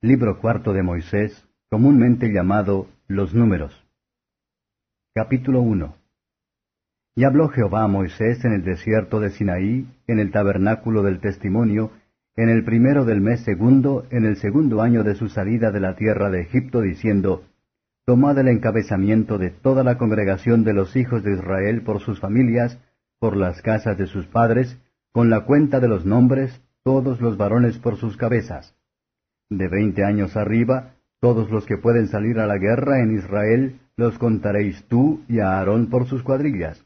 Libro cuarto de Moisés, comúnmente llamado Los Números. Capítulo 1 Y habló Jehová a Moisés en el desierto de Sinaí, en el tabernáculo del testimonio, en el primero del mes segundo, en el segundo año de su salida de la tierra de Egipto, diciendo, Tomad el encabezamiento de toda la congregación de los hijos de Israel por sus familias, por las casas de sus padres, con la cuenta de los nombres, todos los varones por sus cabezas de veinte años arriba, todos los que pueden salir a la guerra en Israel, los contaréis tú y a Aarón por sus cuadrillas.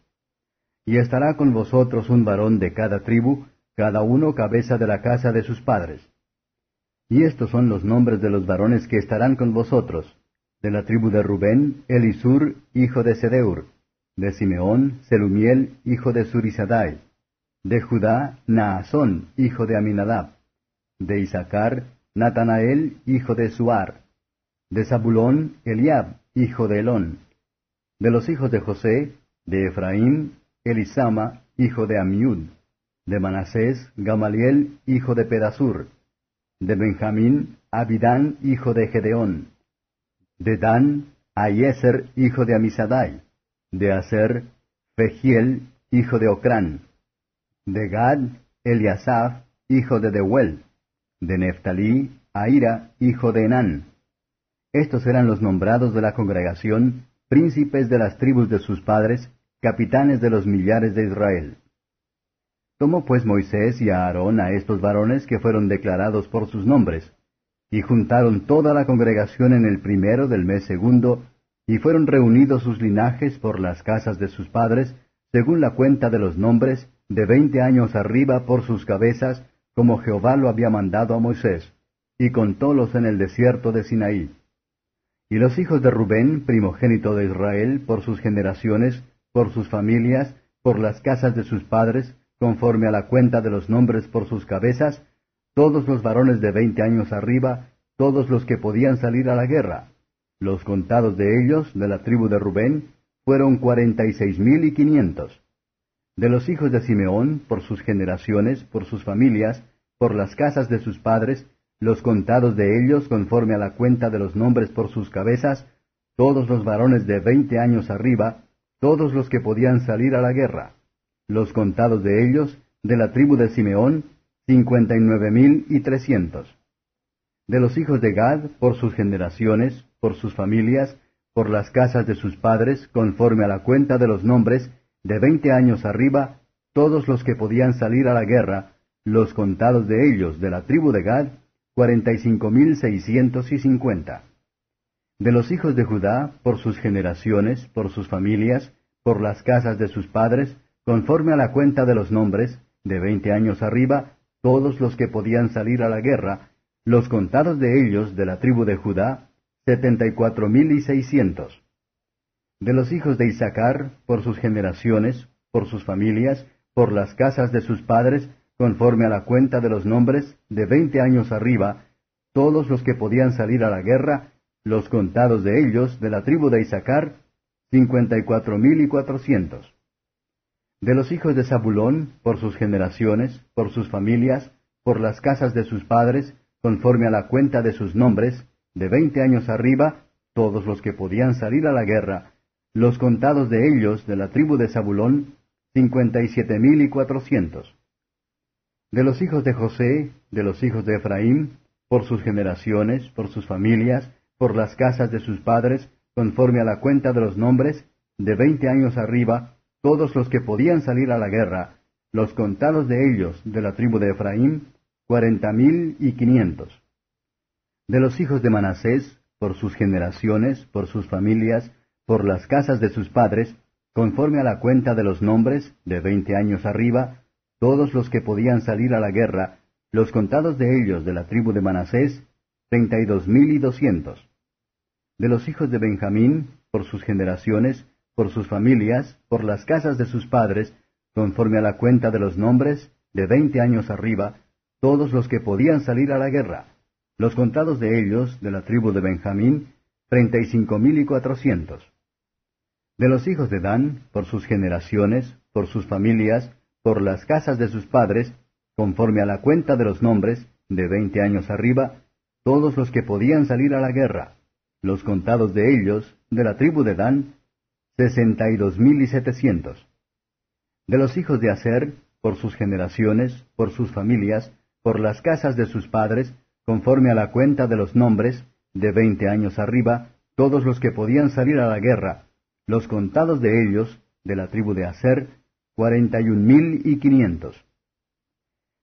Y estará con vosotros un varón de cada tribu, cada uno cabeza de la casa de sus padres. Y estos son los nombres de los varones que estarán con vosotros. De la tribu de Rubén, Elisur, hijo de Sedeur. De Simeón, Selumiel, hijo de Surisadai. De Judá, Naasón, hijo de Aminadab. De Isaacar, Natanael, hijo de Suar. De Zabulón, Eliab, hijo de Elón. De los hijos de José, de Efraín, Elisama, hijo de Amiud. De Manasés, Gamaliel, hijo de Pedasur. De Benjamín, Abidán, hijo de Gedeón. De Dan, Ayeser, hijo de Amisadai. De Aser, Fegiel, hijo de Ocrán. De Gad, Eliasaf, hijo de Deuel de Neftalí, Aira, hijo de Enán. Estos eran los nombrados de la congregación, príncipes de las tribus de sus padres, capitanes de los millares de Israel. Tomó pues Moisés y Aarón a estos varones que fueron declarados por sus nombres, y juntaron toda la congregación en el primero del mes segundo, y fueron reunidos sus linajes por las casas de sus padres, según la cuenta de los nombres, de veinte años arriba por sus cabezas, como Jehová lo había mandado a Moisés, y contólos en el desierto de Sinaí. Y los hijos de Rubén, primogénito de Israel, por sus generaciones, por sus familias, por las casas de sus padres, conforme a la cuenta de los nombres por sus cabezas, todos los varones de veinte años arriba, todos los que podían salir a la guerra. Los contados de ellos, de la tribu de Rubén, fueron cuarenta y seis mil y quinientos. De los hijos de Simeón, por sus generaciones, por sus familias, por las casas de sus padres, los contados de ellos conforme a la cuenta de los nombres por sus cabezas, todos los varones de veinte años arriba, todos los que podían salir a la guerra. Los contados de ellos, de la tribu de Simeón, cincuenta y nueve mil y trescientos. De los hijos de Gad, por sus generaciones, por sus familias, por las casas de sus padres, conforme a la cuenta de los nombres, de veinte años arriba, todos los que podían salir a la guerra, los contados de ellos de la tribu de Gad, cuarenta y cinco mil seiscientos y cincuenta. De los hijos de Judá, por sus generaciones, por sus familias, por las casas de sus padres, conforme a la cuenta de los nombres, de veinte años arriba, todos los que podían salir a la guerra, los contados de ellos de la tribu de Judá, setenta y cuatro mil y seiscientos. De los hijos de Isaacar, por sus generaciones, por sus familias, por las casas de sus padres, conforme a la cuenta de los nombres, de veinte años arriba, todos los que podían salir a la guerra, los contados de ellos, de la tribu de Isaacar, cincuenta y cuatro mil y cuatrocientos. De los hijos de Zabulón, por sus generaciones, por sus familias, por las casas de sus padres, conforme a la cuenta de sus nombres, de veinte años arriba, todos los que podían salir a la guerra, los contados de ellos de la tribu de Zabulón, cincuenta y siete mil y cuatrocientos. De los hijos de José, de los hijos de Efraín, por sus generaciones, por sus familias, por las casas de sus padres, conforme a la cuenta de los nombres, de veinte años arriba, todos los que podían salir a la guerra, los contados de ellos de la tribu de Efraín, cuarenta mil y quinientos. De los hijos de Manasés, por sus generaciones, por sus familias, por las casas de sus padres, conforme a la cuenta de los nombres, de veinte años arriba, todos los que podían salir a la guerra, los contados de ellos de la tribu de Manasés, treinta y dos mil y doscientos. De los hijos de Benjamín, por sus generaciones, por sus familias, por las casas de sus padres, conforme a la cuenta de los nombres, de veinte años arriba, todos los que podían salir a la guerra, los contados de ellos, de la tribu de Benjamín, treinta y cinco mil y cuatrocientos. De los hijos de Dan, por sus generaciones, por sus familias, por las casas de sus padres, conforme a la cuenta de los nombres, de veinte años arriba, todos los que podían salir a la guerra, los contados de ellos, de la tribu de Dan, sesenta y dos mil y setecientos. De los hijos de Aser, por sus generaciones, por sus familias, por las casas de sus padres, conforme a la cuenta de los nombres, de veinte años arriba, todos los que podían salir a la guerra, los contados de ellos, de la tribu de Aser, cuarenta y un mil y quinientos.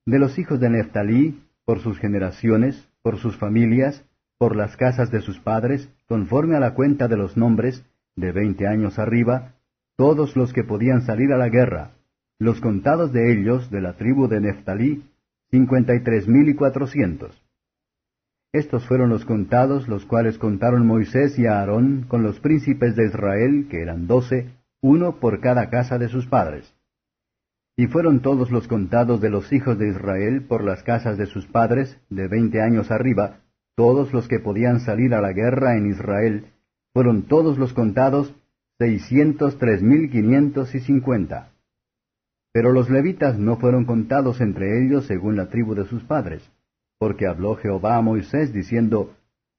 De los hijos de Neftalí, por sus generaciones, por sus familias, por las casas de sus padres, conforme a la cuenta de los nombres, de veinte años arriba, todos los que podían salir a la guerra, los contados de ellos, de la tribu de Neftalí, cincuenta y tres mil y cuatrocientos. Estos fueron los contados, los cuales contaron Moisés y Aarón con los príncipes de Israel, que eran doce, uno por cada casa de sus padres. Y fueron todos los contados de los hijos de Israel por las casas de sus padres, de veinte años arriba, todos los que podían salir a la guerra en Israel, fueron todos los contados seiscientos tres mil quinientos y cincuenta. Pero los levitas no fueron contados entre ellos según la tribu de sus padres, porque habló Jehová a Moisés diciendo,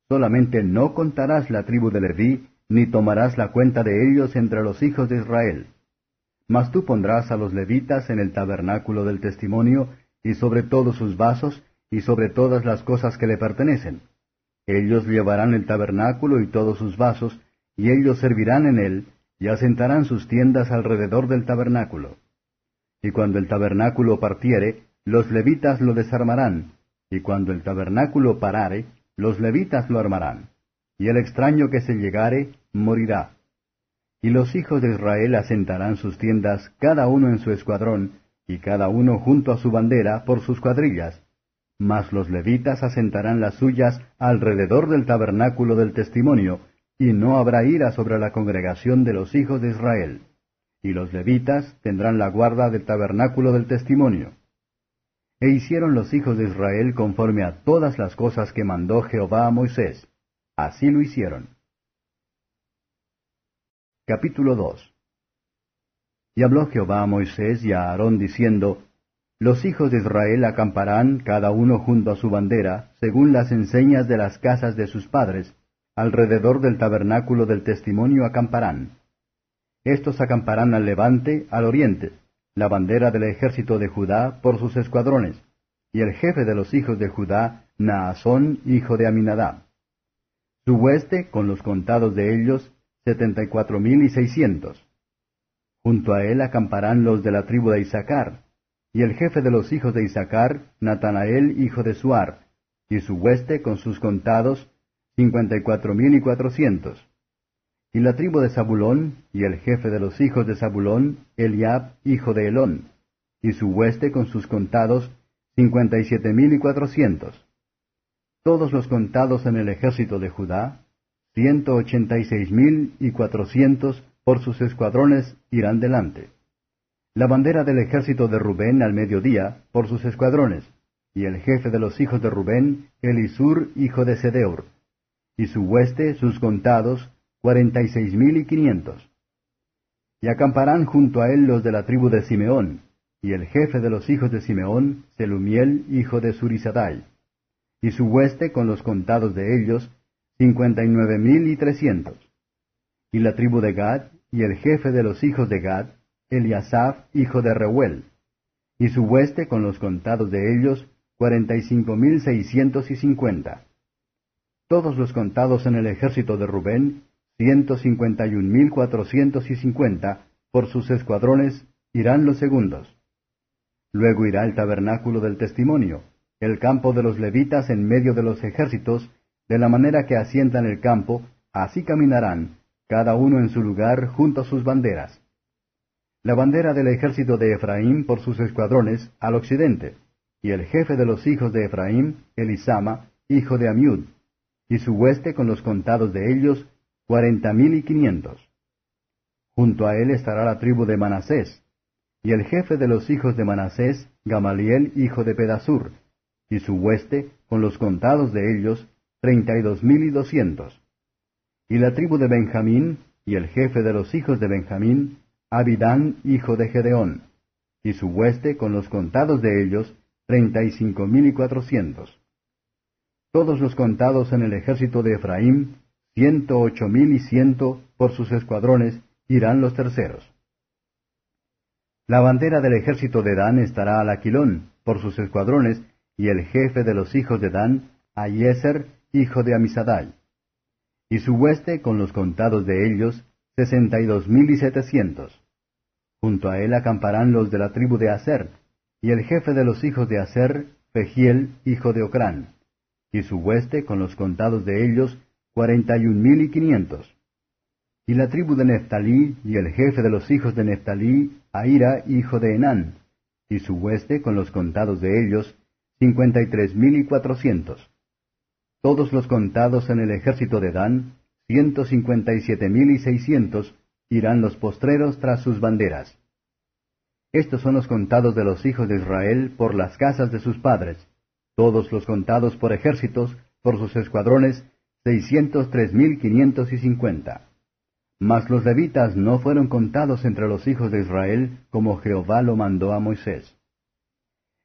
Solamente no contarás la tribu de Leví, ni tomarás la cuenta de ellos entre los hijos de Israel. Mas tú pondrás a los levitas en el tabernáculo del testimonio, y sobre todos sus vasos, y sobre todas las cosas que le pertenecen. Ellos llevarán el tabernáculo y todos sus vasos, y ellos servirán en él, y asentarán sus tiendas alrededor del tabernáculo. Y cuando el tabernáculo partiere, los levitas lo desarmarán, y cuando el tabernáculo parare, los levitas lo armarán. Y el extraño que se llegare, morirá. Y los hijos de Israel asentarán sus tiendas cada uno en su escuadrón, y cada uno junto a su bandera por sus cuadrillas, mas los levitas asentarán las suyas alrededor del tabernáculo del testimonio, y no habrá ira sobre la congregación de los hijos de Israel. Y los levitas tendrán la guarda del tabernáculo del testimonio. E hicieron los hijos de Israel conforme a todas las cosas que mandó Jehová a Moisés. Así lo hicieron. Capítulo 2 Y habló Jehová a Moisés y a Aarón diciendo, los hijos de Israel acamparán cada uno junto a su bandera, según las enseñas de las casas de sus padres, alrededor del tabernáculo del testimonio acamparán. Estos acamparán al levante, al oriente, la bandera del ejército de Judá por sus escuadrones, y el jefe de los hijos de Judá, Naasón, hijo de Aminadab. Su hueste, con los contados de ellos, setenta y cuatro mil y seiscientos. Junto a él acamparán los de la tribu de Isaacar, y el jefe de los hijos de Isaacar, Natanael, hijo de Suar, y su hueste con sus contados, cincuenta y cuatro mil y cuatrocientos. Y la tribu de Zabulón, y el jefe de los hijos de Zabulón, Eliab, hijo de Elón, y su hueste con sus contados, cincuenta y siete mil y cuatrocientos. Todos los contados en el ejército de Judá, ciento ochenta y seis mil y cuatrocientos por sus escuadrones irán delante la bandera del ejército de Rubén al mediodía, por sus escuadrones, y el jefe de los hijos de Rubén, Elisur, hijo de Sedeur, y su hueste, sus contados, cuarenta y seis mil y quinientos. Y acamparán junto a él los de la tribu de Simeón, y el jefe de los hijos de Simeón, Selumiel, hijo de Surisadai, y su hueste con los contados de ellos, cincuenta y nueve mil y trescientos. Y la tribu de Gad, y el jefe de los hijos de Gad, Eliasaf, hijo de Reuel, y su hueste con los contados de ellos, cuarenta y cinco mil seiscientos y cincuenta. Todos los contados en el ejército de Rubén, ciento cincuenta y un mil cuatrocientos y cincuenta, por sus escuadrones, irán los segundos. Luego irá el tabernáculo del testimonio, el campo de los levitas en medio de los ejércitos, de la manera que asientan el campo, así caminarán, cada uno en su lugar junto a sus banderas la bandera del ejército de Efraín por sus escuadrones al occidente, y el jefe de los hijos de Efraín, Elisama, hijo de Amiud, y su hueste con los contados de ellos, cuarenta mil y quinientos. Junto a él estará la tribu de Manasés, y el jefe de los hijos de Manasés, Gamaliel, hijo de Pedasur, y su hueste, con los contados de ellos, treinta y dos mil y doscientos. Y la tribu de Benjamín, y el jefe de los hijos de Benjamín, Abidán, hijo de Gedeón, y su hueste con los contados de ellos, treinta y cinco mil y cuatrocientos. todos los contados en el ejército de Efraín, ciento ocho mil y ciento por sus escuadrones, irán los terceros. La bandera del ejército de Dan estará al aquilón, por sus escuadrones, y el jefe de los hijos de Dan, Ayeser, hijo de Amisadai. Y su hueste, con los contados de ellos, sesenta y dos mil y setecientos. Junto a él acamparán los de la tribu de Aser, y el jefe de los hijos de Aser, Fegiel, hijo de Ocrán y su hueste con los contados de ellos, cuarenta y un mil y quinientos. Y la tribu de Neftalí, y el jefe de los hijos de Neftalí, Aira, hijo de Enán, y su hueste con los contados de ellos, cincuenta y tres mil y cuatrocientos. Todos los contados en el ejército de Dan, ciento cincuenta y siete mil y seiscientos, irán los postreros tras sus banderas. Estos son los contados de los hijos de Israel por las casas de sus padres, todos los contados por ejércitos, por sus escuadrones, seiscientos mil quinientos y cincuenta. Mas los levitas no fueron contados entre los hijos de Israel, como Jehová lo mandó a Moisés.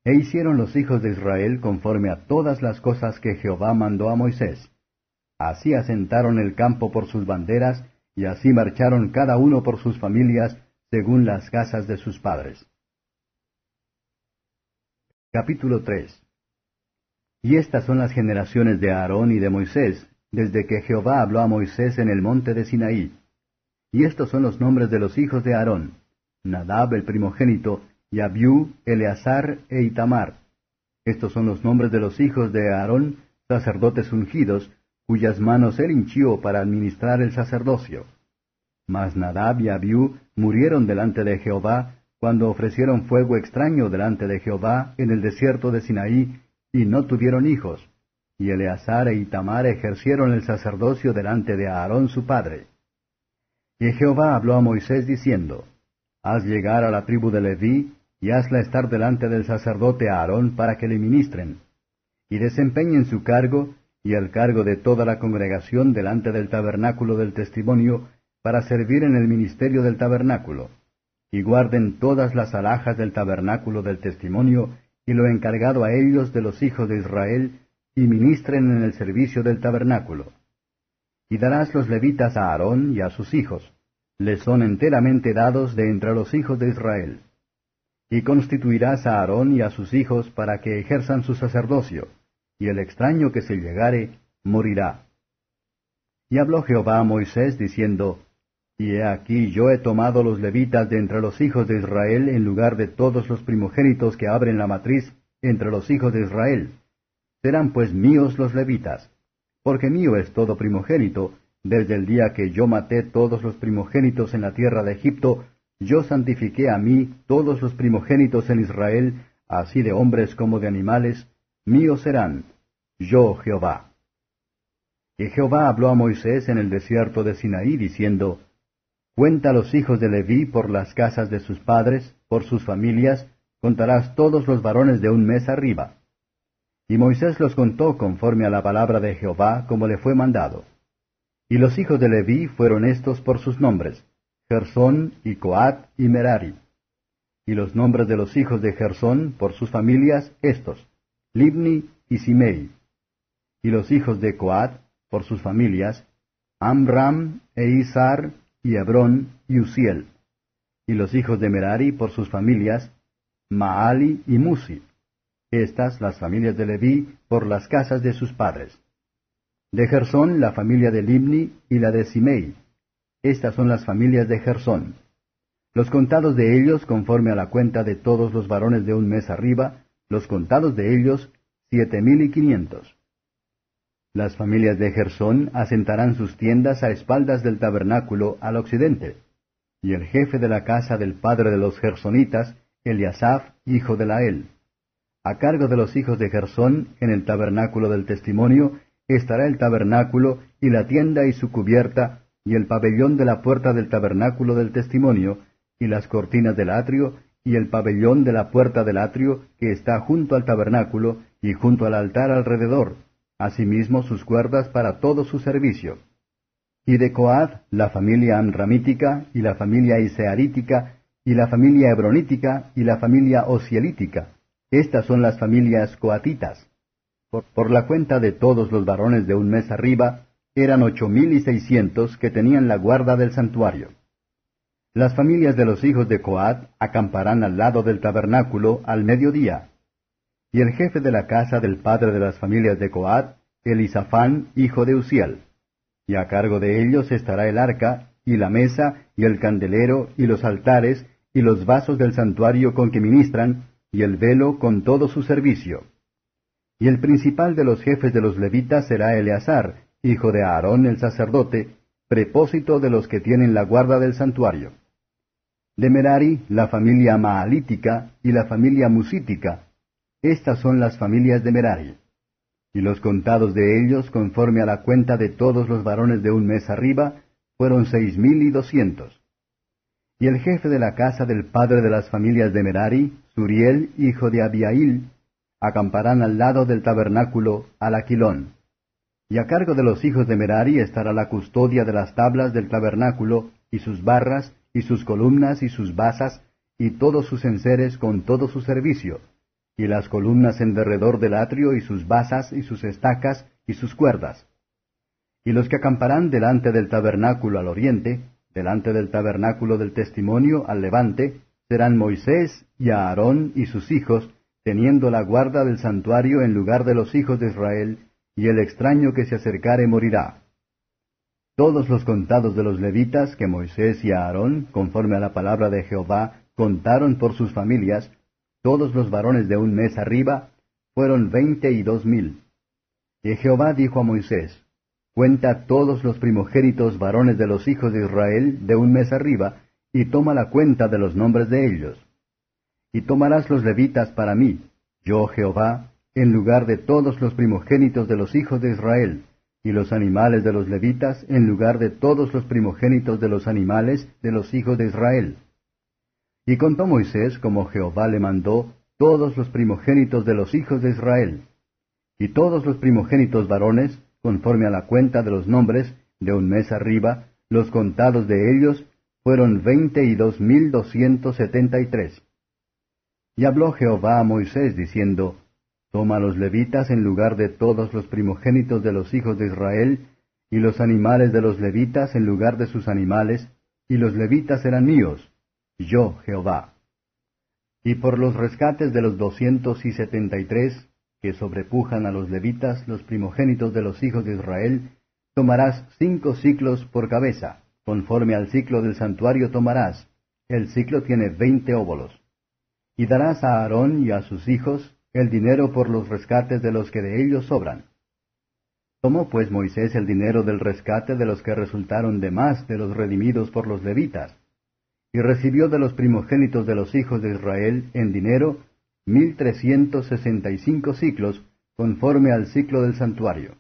E hicieron los hijos de Israel conforme a todas las cosas que Jehová mandó a Moisés. Así asentaron el campo por sus banderas, y así marcharon cada uno por sus familias, según las casas de sus padres. Capítulo 3 y estas son las generaciones de Aarón y de Moisés, desde que Jehová habló a Moisés en el monte de Sinaí. Y estos son los nombres de los hijos de Aarón, Nadab el primogénito, y Abiú, Eleazar e Itamar. Estos son los nombres de los hijos de Aarón, sacerdotes ungidos, cuyas manos él hinchió para administrar el sacerdocio. Mas Nadab y Abiú murieron delante de Jehová, cuando ofrecieron fuego extraño delante de Jehová en el desierto de Sinaí, y no tuvieron hijos, y Eleazar e Itamar ejercieron el sacerdocio delante de Aarón su padre. Y Jehová habló a Moisés diciendo, Haz llegar a la tribu de Leví, y hazla estar delante del sacerdote Aarón para que le ministren, y desempeñen su cargo, y el cargo de toda la congregación delante del tabernáculo del testimonio, para servir en el ministerio del tabernáculo, y guarden todas las alhajas del tabernáculo del testimonio, y lo encargado a ellos de los hijos de Israel, y ministren en el servicio del tabernáculo. Y darás los levitas a Aarón y a sus hijos, les son enteramente dados de entre los hijos de Israel. Y constituirás a Aarón y a sus hijos para que ejerzan su sacerdocio, y el extraño que se llegare morirá. Y habló Jehová a Moisés diciendo, y he aquí yo he tomado los levitas de entre los hijos de Israel en lugar de todos los primogénitos que abren la matriz entre los hijos de Israel. Serán pues míos los levitas, porque mío es todo primogénito, desde el día que yo maté todos los primogénitos en la tierra de Egipto, yo santifiqué a mí todos los primogénitos en Israel, así de hombres como de animales, míos serán, yo Jehová. Y Jehová habló a Moisés en el desierto de Sinaí, diciendo, Cuenta los hijos de Leví por las casas de sus padres, por sus familias, contarás todos los varones de un mes arriba. Y Moisés los contó conforme a la palabra de Jehová, como le fue mandado. Y los hijos de Leví fueron estos por sus nombres, Gersón y Coat y Merari. Y los nombres de los hijos de Gersón por sus familias, estos, Libni y Simei. Y los hijos de Coat por sus familias, Amram e Isar y Hebrón y Uziel. Y los hijos de Merari por sus familias, Maali y Musi. Estas las familias de Leví por las casas de sus padres. De Gersón la familia de Libni y la de Simei. Estas son las familias de Gersón. Los contados de ellos, conforme a la cuenta de todos los varones de un mes arriba, los contados de ellos, siete mil y quinientos. Las familias de Gersón asentarán sus tiendas a espaldas del tabernáculo al occidente. Y el jefe de la casa del padre de los gersonitas, Eliasaf, hijo de Lael. A cargo de los hijos de Gersón, en el tabernáculo del testimonio, estará el tabernáculo y la tienda y su cubierta, y el pabellón de la puerta del tabernáculo del testimonio, y las cortinas del atrio, y el pabellón de la puerta del atrio que está junto al tabernáculo y junto al altar alrededor, asimismo sus cuerdas para todo su servicio. Y de Coad, la familia amramítica, y la familia isearítica, y la familia hebronítica, y la familia osielítica. Estas son las familias coatitas. por, la cuenta de todos los varones de un mes arriba, eran ocho mil y seiscientos que tenían la guarda del santuario. Las familias de los hijos de Coat acamparán al lado del tabernáculo al mediodía. Y el jefe de la casa del padre de las familias de Coat, Elisafán, hijo de Uziel. Y a cargo de ellos estará el arca, y la mesa, y el candelero, y los altares, y los vasos del santuario con que ministran, y el velo con todo su servicio. Y el principal de los jefes de los levitas será Eleazar, hijo de Aarón el sacerdote, prepósito de los que tienen la guarda del santuario. De Merari, la familia Maalítica y la familia Musítica. Estas son las familias de Merari. Y los contados de ellos, conforme a la cuenta de todos los varones de un mes arriba, fueron seis mil y doscientos. Y el jefe de la casa del padre de las familias de Merari, Suriel, hijo de Abiail, acamparán al lado del tabernáculo al aquilón. Y a cargo de los hijos de Merari estará la custodia de las tablas del tabernáculo, y sus barras, y sus columnas, y sus basas, y todos sus enseres con todo su servicio, y las columnas en derredor del atrio, y sus basas, y sus estacas, y sus cuerdas. Y los que acamparán delante del tabernáculo al oriente, delante del tabernáculo del testimonio al levante, serán Moisés y Aarón y sus hijos, teniendo la guarda del santuario en lugar de los hijos de Israel, y el extraño que se acercare morirá. Todos los contados de los levitas que Moisés y Aarón, conforme a la palabra de Jehová, contaron por sus familias, todos los varones de un mes arriba, fueron veinte y dos mil. Y Jehová dijo a Moisés, Cuenta todos los primogénitos varones de los hijos de Israel de un mes arriba, y toma la cuenta de los nombres de ellos y tomarás los levitas para mí, yo Jehová, en lugar de todos los primogénitos de los hijos de Israel, y los animales de los levitas en lugar de todos los primogénitos de los animales de los hijos de Israel. Y contó Moisés, como Jehová le mandó, todos los primogénitos de los hijos de Israel. Y todos los primogénitos varones, conforme a la cuenta de los nombres, de un mes arriba, los contados de ellos, fueron veinte y dos mil doscientos setenta y tres. Y habló Jehová a Moisés diciendo, Toma los levitas en lugar de todos los primogénitos de los hijos de Israel, y los animales de los levitas en lugar de sus animales, y los levitas eran míos, yo Jehová. Y por los rescates de los doscientos y setenta y tres, que sobrepujan a los levitas, los primogénitos de los hijos de Israel, tomarás cinco ciclos por cabeza, conforme al ciclo del santuario tomarás. El ciclo tiene veinte óbolos y darás a Aarón y a sus hijos el dinero por los rescates de los que de ellos sobran. Tomó pues Moisés el dinero del rescate de los que resultaron de más de los redimidos por los levitas, y recibió de los primogénitos de los hijos de Israel en dinero mil trescientos sesenta y cinco ciclos, conforme al ciclo del santuario.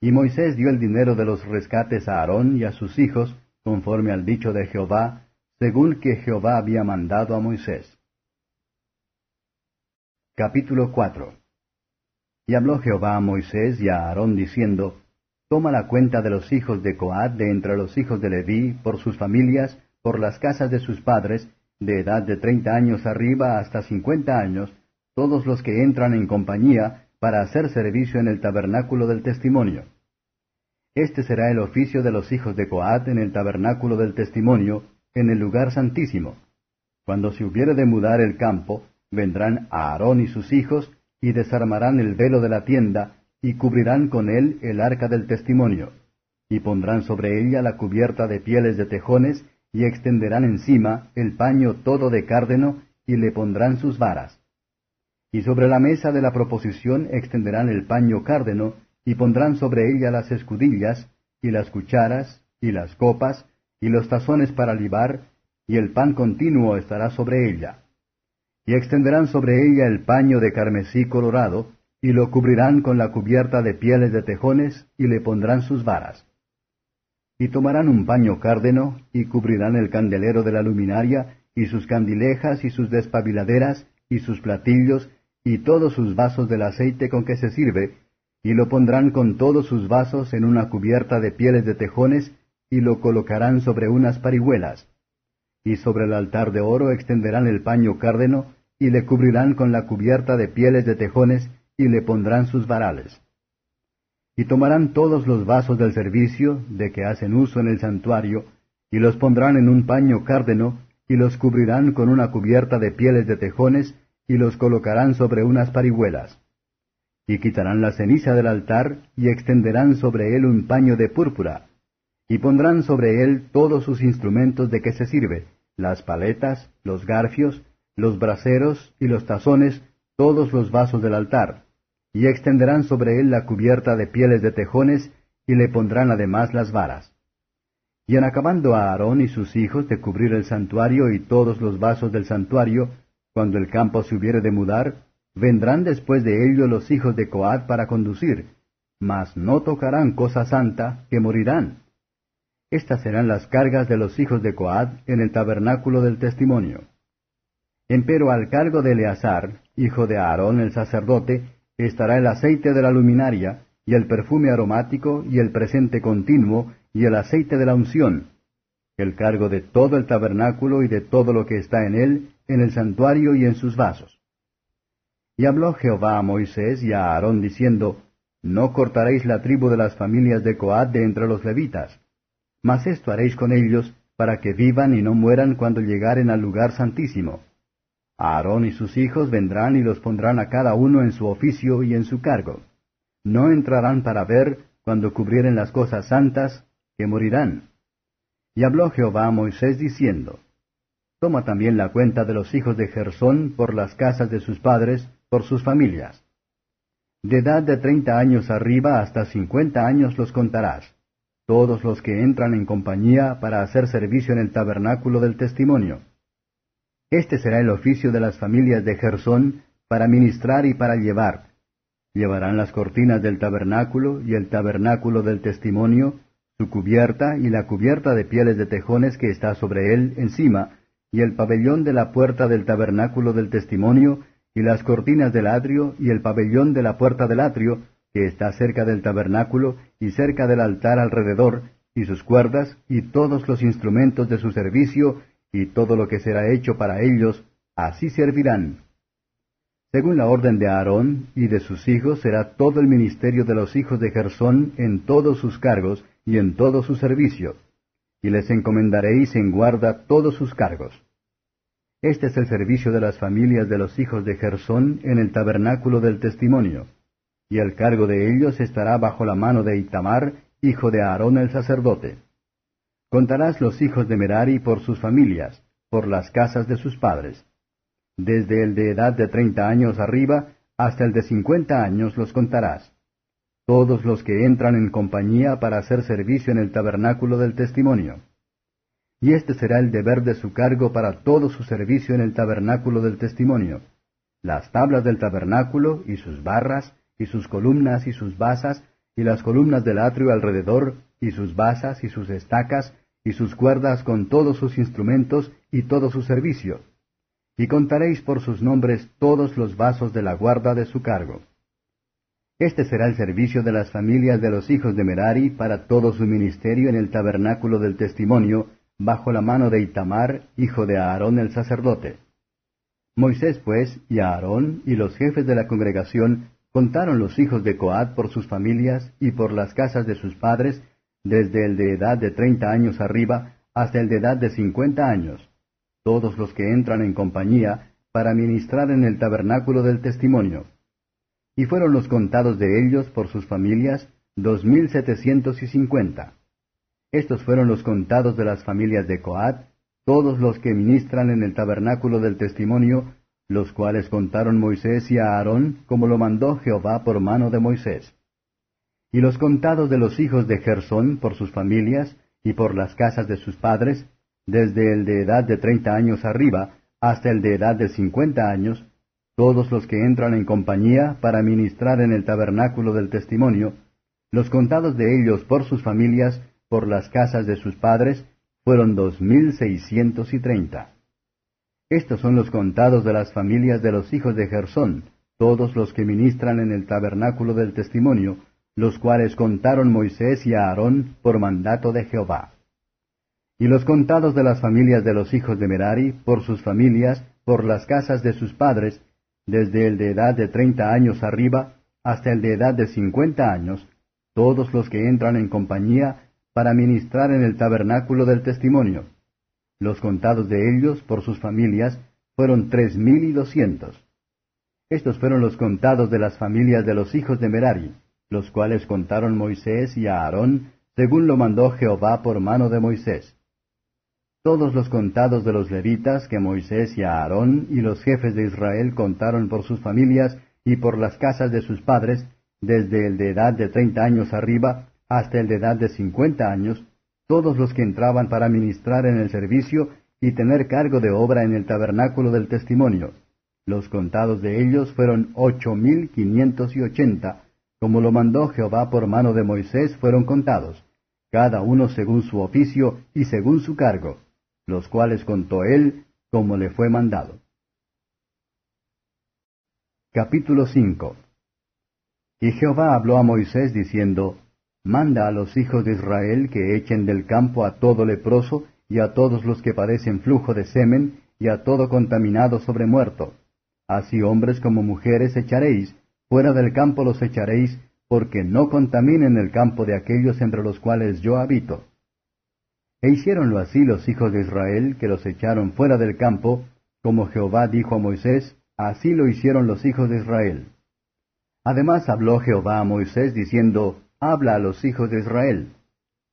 Y Moisés dio el dinero de los rescates a Aarón y a sus hijos, conforme al dicho de Jehová, según que Jehová había mandado a Moisés. Capítulo 4 Y habló Jehová a Moisés y a Aarón diciendo, Toma la cuenta de los hijos de Coat de entre los hijos de Leví, por sus familias, por las casas de sus padres, de edad de treinta años arriba hasta cincuenta años, todos los que entran en compañía para hacer servicio en el tabernáculo del testimonio. Este será el oficio de los hijos de Coat en el tabernáculo del testimonio, en el lugar santísimo. Cuando se hubiere de mudar el campo, vendrán Aarón y sus hijos, y desarmarán el velo de la tienda, y cubrirán con él el arca del testimonio, y pondrán sobre ella la cubierta de pieles de tejones, y extenderán encima el paño todo de cárdeno, y le pondrán sus varas. Y sobre la mesa de la proposición extenderán el paño cárdeno, y pondrán sobre ella las escudillas, y las cucharas, y las copas, y los tazones para libar, y el pan continuo estará sobre ella y extenderán sobre ella el paño de carmesí colorado, y lo cubrirán con la cubierta de pieles de tejones, y le pondrán sus varas. Y tomarán un paño cárdeno, y cubrirán el candelero de la luminaria, y sus candilejas, y sus despabiladeras, y sus platillos, y todos sus vasos del aceite con que se sirve, y lo pondrán con todos sus vasos en una cubierta de pieles de tejones, y lo colocarán sobre unas parihuelas y sobre el altar de oro extenderán el paño cárdeno, y le cubrirán con la cubierta de pieles de tejones, y le pondrán sus varales. Y tomarán todos los vasos del servicio, de que hacen uso en el santuario, y los pondrán en un paño cárdeno, y los cubrirán con una cubierta de pieles de tejones, y los colocarán sobre unas parihuelas. Y quitarán la ceniza del altar, y extenderán sobre él un paño de púrpura, y pondrán sobre él todos sus instrumentos de que se sirve, las paletas, los garfios, los braseros y los tazones, todos los vasos del altar, y extenderán sobre él la cubierta de pieles de tejones, y le pondrán además las varas. Y en acabando a Aarón y sus hijos de cubrir el santuario y todos los vasos del santuario, cuando el campo se hubiere de mudar, vendrán después de ello los hijos de Coat para conducir, mas no tocarán cosa santa, que morirán. Estas serán las cargas de los hijos de Coat en el tabernáculo del testimonio. Empero al cargo de Eleazar, hijo de Aarón el sacerdote, estará el aceite de la luminaria, y el perfume aromático, y el presente continuo, y el aceite de la unción, el cargo de todo el tabernáculo y de todo lo que está en él, en el santuario y en sus vasos. Y habló Jehová a Moisés y a Aarón diciendo, No cortaréis la tribu de las familias de Coad de entre los levitas, mas esto haréis con ellos, para que vivan y no mueran cuando llegaren al lugar santísimo. Aarón y sus hijos vendrán y los pondrán a cada uno en su oficio y en su cargo. No entrarán para ver, cuando cubrieren las cosas santas, que morirán. Y habló Jehová a Moisés diciendo, Toma también la cuenta de los hijos de Gersón por las casas de sus padres, por sus familias. De edad de treinta años arriba hasta cincuenta años los contarás todos los que entran en compañía para hacer servicio en el tabernáculo del testimonio. Este será el oficio de las familias de Gersón para ministrar y para llevar. Llevarán las cortinas del tabernáculo y el tabernáculo del testimonio, su cubierta y la cubierta de pieles de tejones que está sobre él encima, y el pabellón de la puerta del tabernáculo del testimonio, y las cortinas del atrio y el pabellón de la puerta del atrio, que está cerca del tabernáculo y cerca del altar alrededor, y sus cuerdas, y todos los instrumentos de su servicio, y todo lo que será hecho para ellos, así servirán. Según la orden de Aarón y de sus hijos será todo el ministerio de los hijos de Gersón en todos sus cargos y en todo su servicio, y les encomendaréis en guarda todos sus cargos. Este es el servicio de las familias de los hijos de Gersón en el tabernáculo del testimonio y el cargo de ellos estará bajo la mano de Itamar, hijo de Aarón el sacerdote. Contarás los hijos de Merari por sus familias, por las casas de sus padres. Desde el de edad de treinta años arriba hasta el de cincuenta años los contarás. Todos los que entran en compañía para hacer servicio en el tabernáculo del testimonio. Y este será el deber de su cargo para todo su servicio en el tabernáculo del testimonio. Las tablas del tabernáculo y sus barras, y sus columnas y sus basas, y las columnas del atrio alrededor, y sus basas y sus estacas, y sus cuerdas con todos sus instrumentos y todo su servicio. Y contaréis por sus nombres todos los vasos de la guarda de su cargo. Este será el servicio de las familias de los hijos de Merari para todo su ministerio en el tabernáculo del testimonio, bajo la mano de Itamar, hijo de Aarón el sacerdote. Moisés pues y Aarón y los jefes de la congregación Contaron los hijos de Coat por sus familias y por las casas de sus padres, desde el de edad de treinta años arriba hasta el de edad de cincuenta años, todos los que entran en compañía para ministrar en el tabernáculo del testimonio. Y fueron los contados de ellos por sus familias dos mil setecientos y cincuenta. Estos fueron los contados de las familias de Coat, todos los que ministran en el tabernáculo del testimonio, los cuales contaron Moisés y a Aarón como lo mandó Jehová por mano de Moisés. Y los contados de los hijos de Gersón por sus familias y por las casas de sus padres, desde el de edad de treinta años arriba hasta el de edad de cincuenta años, todos los que entran en compañía para ministrar en el tabernáculo del testimonio, los contados de ellos por sus familias, por las casas de sus padres, fueron dos mil seiscientos y treinta. Estos son los contados de las familias de los hijos de Gersón, todos los que ministran en el tabernáculo del testimonio, los cuales contaron Moisés y Aarón por mandato de Jehová. Y los contados de las familias de los hijos de Merari, por sus familias, por las casas de sus padres, desde el de edad de treinta años arriba hasta el de edad de cincuenta años, todos los que entran en compañía para ministrar en el tabernáculo del testimonio. Los contados de ellos por sus familias fueron tres mil y doscientos. Estos fueron los contados de las familias de los hijos de Merari, los cuales contaron Moisés y Aarón, según lo mandó Jehová por mano de Moisés. Todos los contados de los levitas que Moisés y Aarón y los jefes de Israel contaron por sus familias y por las casas de sus padres, desde el de edad de treinta años arriba hasta el de edad de cincuenta años, todos los que entraban para ministrar en el servicio y tener cargo de obra en el tabernáculo del testimonio. Los contados de ellos fueron ocho mil quinientos y ochenta, como lo mandó Jehová por mano de Moisés, fueron contados, cada uno según su oficio y según su cargo, los cuales contó él como le fue mandado. Capítulo 5 Y Jehová habló a Moisés diciendo, Manda a los hijos de Israel que echen del campo a todo leproso y a todos los que padecen flujo de semen y a todo contaminado sobre muerto. Así hombres como mujeres echaréis, fuera del campo los echaréis, porque no contaminen el campo de aquellos entre los cuales yo habito. E hicieronlo así los hijos de Israel, que los echaron fuera del campo, como Jehová dijo a Moisés, así lo hicieron los hijos de Israel. Además habló Jehová a Moisés diciendo, Habla a los hijos de Israel.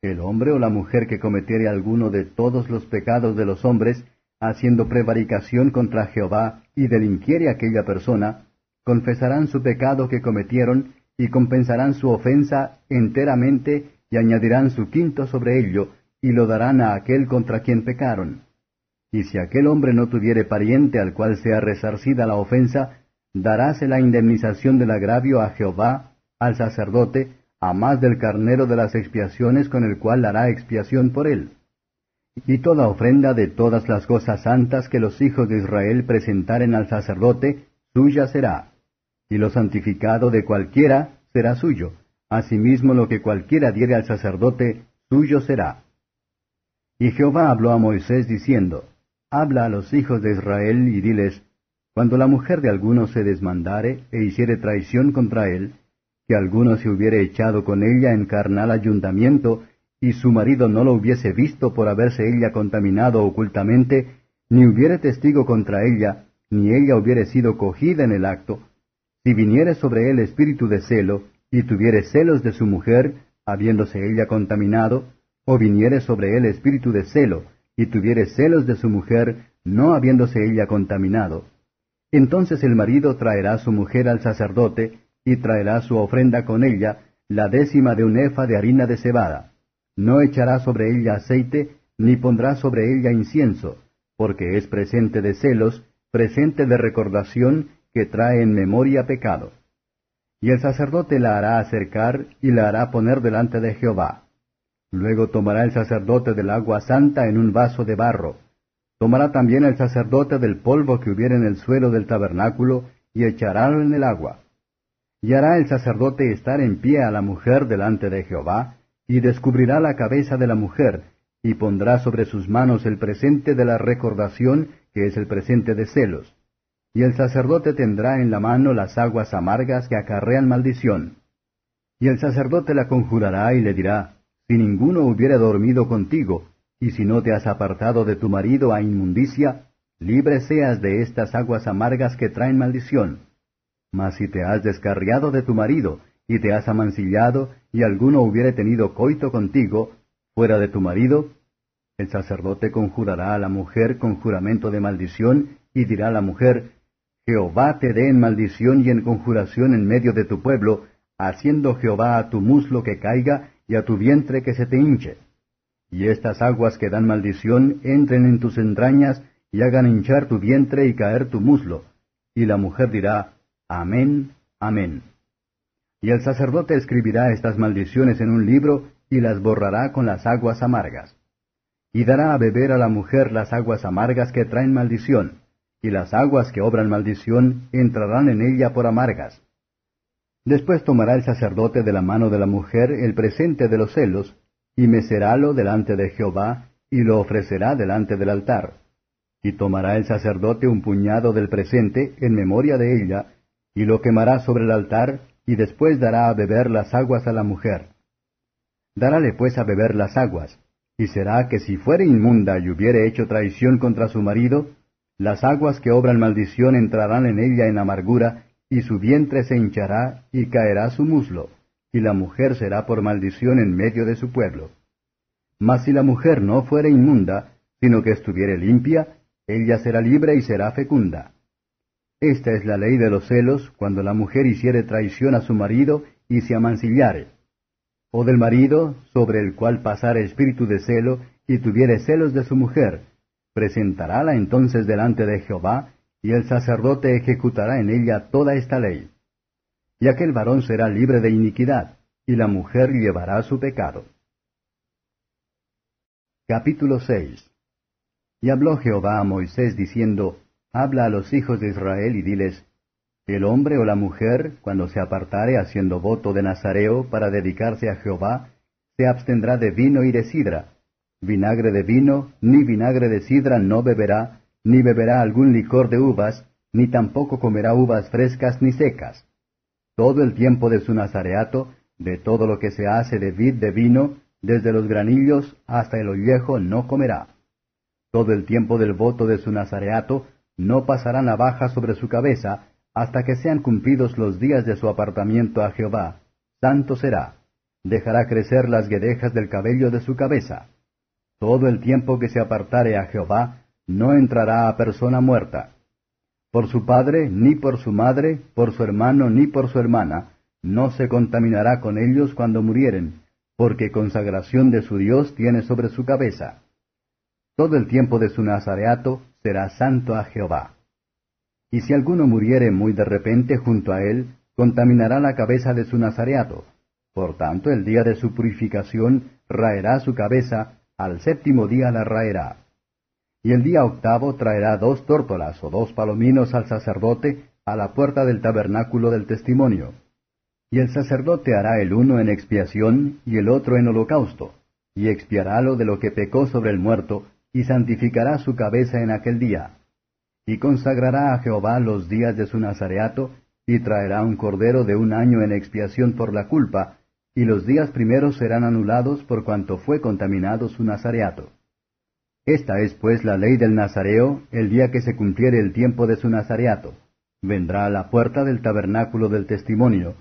El hombre o la mujer que cometiere alguno de todos los pecados de los hombres, haciendo prevaricación contra Jehová, y delinquiere aquella persona, confesarán su pecado que cometieron, y compensarán su ofensa enteramente, y añadirán su quinto sobre ello, y lo darán a aquel contra quien pecaron. Y si aquel hombre no tuviere pariente al cual sea resarcida la ofensa, daráse la indemnización del agravio a Jehová, al sacerdote, a más del carnero de las expiaciones con el cual hará expiación por él. Y toda ofrenda de todas las cosas santas que los hijos de Israel presentaren al sacerdote, suya será. Y lo santificado de cualquiera será suyo. Asimismo lo que cualquiera diere al sacerdote, suyo será. Y Jehová habló a Moisés diciendo, Habla a los hijos de Israel y diles, Cuando la mujer de alguno se desmandare e hiciere traición contra él, que alguno se hubiere echado con ella en carnal ayuntamiento, y su marido no lo hubiese visto por haberse ella contaminado ocultamente, ni hubiere testigo contra ella, ni ella hubiere sido cogida en el acto, si viniere sobre él espíritu de celo, y tuviere celos de su mujer, habiéndose ella contaminado, o viniere sobre él espíritu de celo, y tuviere celos de su mujer, no habiéndose ella contaminado, entonces el marido traerá su mujer al sacerdote, y traerá su ofrenda con ella, la décima de un efa de harina de cebada. No echará sobre ella aceite, ni pondrá sobre ella incienso, porque es presente de celos, presente de recordación, que trae en memoria pecado. Y el sacerdote la hará acercar y la hará poner delante de Jehová. Luego tomará el sacerdote del agua santa en un vaso de barro. Tomará también el sacerdote del polvo que hubiera en el suelo del tabernáculo, y echarálo en el agua. Y hará el sacerdote estar en pie a la mujer delante de Jehová, y descubrirá la cabeza de la mujer, y pondrá sobre sus manos el presente de la recordación, que es el presente de celos. Y el sacerdote tendrá en la mano las aguas amargas que acarrean maldición. Y el sacerdote la conjurará y le dirá, Si ninguno hubiera dormido contigo, y si no te has apartado de tu marido a inmundicia, libre seas de estas aguas amargas que traen maldición. Mas si te has descarriado de tu marido, y te has amancillado, y alguno hubiere tenido coito contigo, fuera de tu marido, el sacerdote conjurará a la mujer con juramento de maldición, y dirá a la mujer, Jehová te dé en maldición y en conjuración en medio de tu pueblo, haciendo Jehová a tu muslo que caiga, y a tu vientre que se te hinche. Y estas aguas que dan maldición entren en tus entrañas, y hagan hinchar tu vientre y caer tu muslo. Y la mujer dirá, Amén, amén. Y el sacerdote escribirá estas maldiciones en un libro y las borrará con las aguas amargas. Y dará a beber a la mujer las aguas amargas que traen maldición, y las aguas que obran maldición entrarán en ella por amargas. Después tomará el sacerdote de la mano de la mujer el presente de los celos, y mecerálo delante de Jehová, y lo ofrecerá delante del altar. y tomará el sacerdote un puñado del presente en memoria de ella, y lo quemará sobre el altar, y después dará a beber las aguas a la mujer. Darále pues a beber las aguas, y será que si fuere inmunda y hubiere hecho traición contra su marido, las aguas que obran maldición entrarán en ella en amargura, y su vientre se hinchará, y caerá su muslo, y la mujer será por maldición en medio de su pueblo. Mas si la mujer no fuere inmunda, sino que estuviere limpia, ella será libre y será fecunda. Esta es la ley de los celos cuando la mujer hiciere traición a su marido y se amancillare. O del marido, sobre el cual pasare espíritu de celo, y tuviere celos de su mujer, presentarála entonces delante de Jehová, y el sacerdote ejecutará en ella toda esta ley. Y aquel varón será libre de iniquidad, y la mujer llevará su pecado. Capítulo 6 Y habló Jehová a Moisés diciendo, Habla a los hijos de Israel y diles, El hombre o la mujer, cuando se apartare haciendo voto de Nazareo para dedicarse a Jehová, se abstendrá de vino y de sidra. Vinagre de vino, ni vinagre de sidra no beberá, ni beberá algún licor de uvas, ni tampoco comerá uvas frescas ni secas. Todo el tiempo de su nazareato, de todo lo que se hace de vid de vino, desde los granillos hasta el ollejo no comerá. Todo el tiempo del voto de su nazareato, no pasará navaja sobre su cabeza, hasta que sean cumplidos los días de su apartamiento a Jehová. Santo será. Dejará crecer las guedejas del cabello de su cabeza. Todo el tiempo que se apartare a Jehová, no entrará a persona muerta. Por su padre, ni por su madre, por su hermano, ni por su hermana, no se contaminará con ellos cuando murieren, porque consagración de su Dios tiene sobre su cabeza. Todo el tiempo de su nazareato será santo a Jehová. Y si alguno muriere muy de repente junto a él, contaminará la cabeza de su nazareato. Por tanto, el día de su purificación raerá su cabeza, al séptimo día la raerá. Y el día octavo traerá dos tórtolas o dos palominos al sacerdote a la puerta del tabernáculo del testimonio. Y el sacerdote hará el uno en expiación y el otro en holocausto, y expiarálo de lo que pecó sobre el muerto, y santificará su cabeza en aquel día. Y consagrará a Jehová los días de su nazareato, y traerá un cordero de un año en expiación por la culpa, y los días primeros serán anulados por cuanto fue contaminado su nazareato. Esta es pues la ley del nazareo el día que se cumpliere el tiempo de su nazareato. Vendrá a la puerta del tabernáculo del testimonio,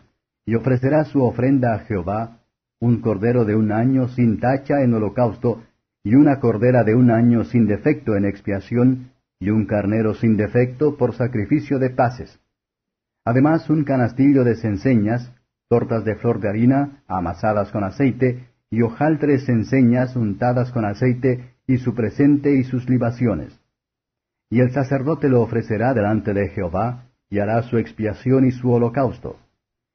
y ofrecerá su ofrenda a Jehová, un cordero de un año sin tacha en holocausto, y una cordera de un año sin defecto en expiación, y un carnero sin defecto por sacrificio de paces. Además un canastillo de cenceñas, tortas de flor de harina, amasadas con aceite, y hojaltres cenceñas untadas con aceite, y su presente y sus libaciones. Y el sacerdote lo ofrecerá delante de Jehová, y hará su expiación y su holocausto.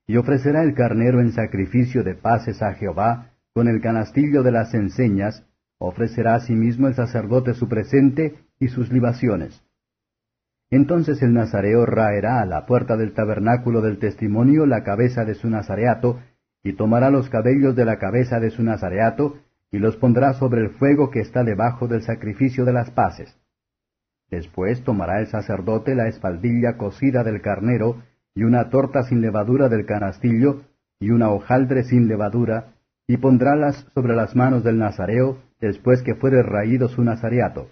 Y ofrecerá el carnero en sacrificio de paces a Jehová, con el canastillo de las enseñas, ofrecerá asimismo el sacerdote su presente y sus libaciones. Entonces el nazareo raerá a la puerta del tabernáculo del testimonio la cabeza de su nazareato, y tomará los cabellos de la cabeza de su nazareato, y los pondrá sobre el fuego que está debajo del sacrificio de las paces. Después tomará el sacerdote la espaldilla cocida del carnero, y una torta sin levadura del canastillo, y una hojaldre sin levadura, y pondrálas sobre las manos del nazareo, después que fuere raído su nazareato.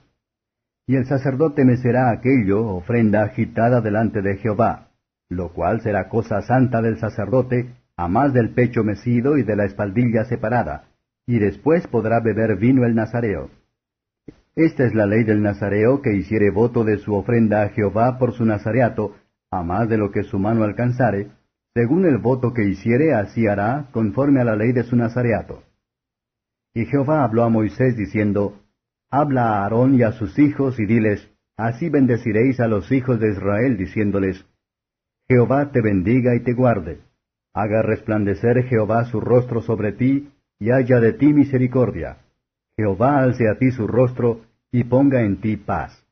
Y el sacerdote mecerá aquello, ofrenda agitada delante de Jehová, lo cual será cosa santa del sacerdote, a más del pecho mecido y de la espaldilla separada, y después podrá beber vino el nazareo. Esta es la ley del nazareo que hiciere voto de su ofrenda a Jehová por su nazareato, a más de lo que su mano alcanzare, según el voto que hiciere, así hará, conforme a la ley de su nazareato. Y Jehová habló a Moisés diciendo, Habla a Aarón y a sus hijos y diles, Así bendeciréis a los hijos de Israel, diciéndoles, Jehová te bendiga y te guarde. Haga resplandecer Jehová su rostro sobre ti, y haya de ti misericordia. Jehová alce a ti su rostro, y ponga en ti paz.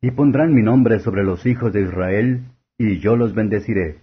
Y pondrán mi nombre sobre los hijos de Israel, y yo los bendeciré.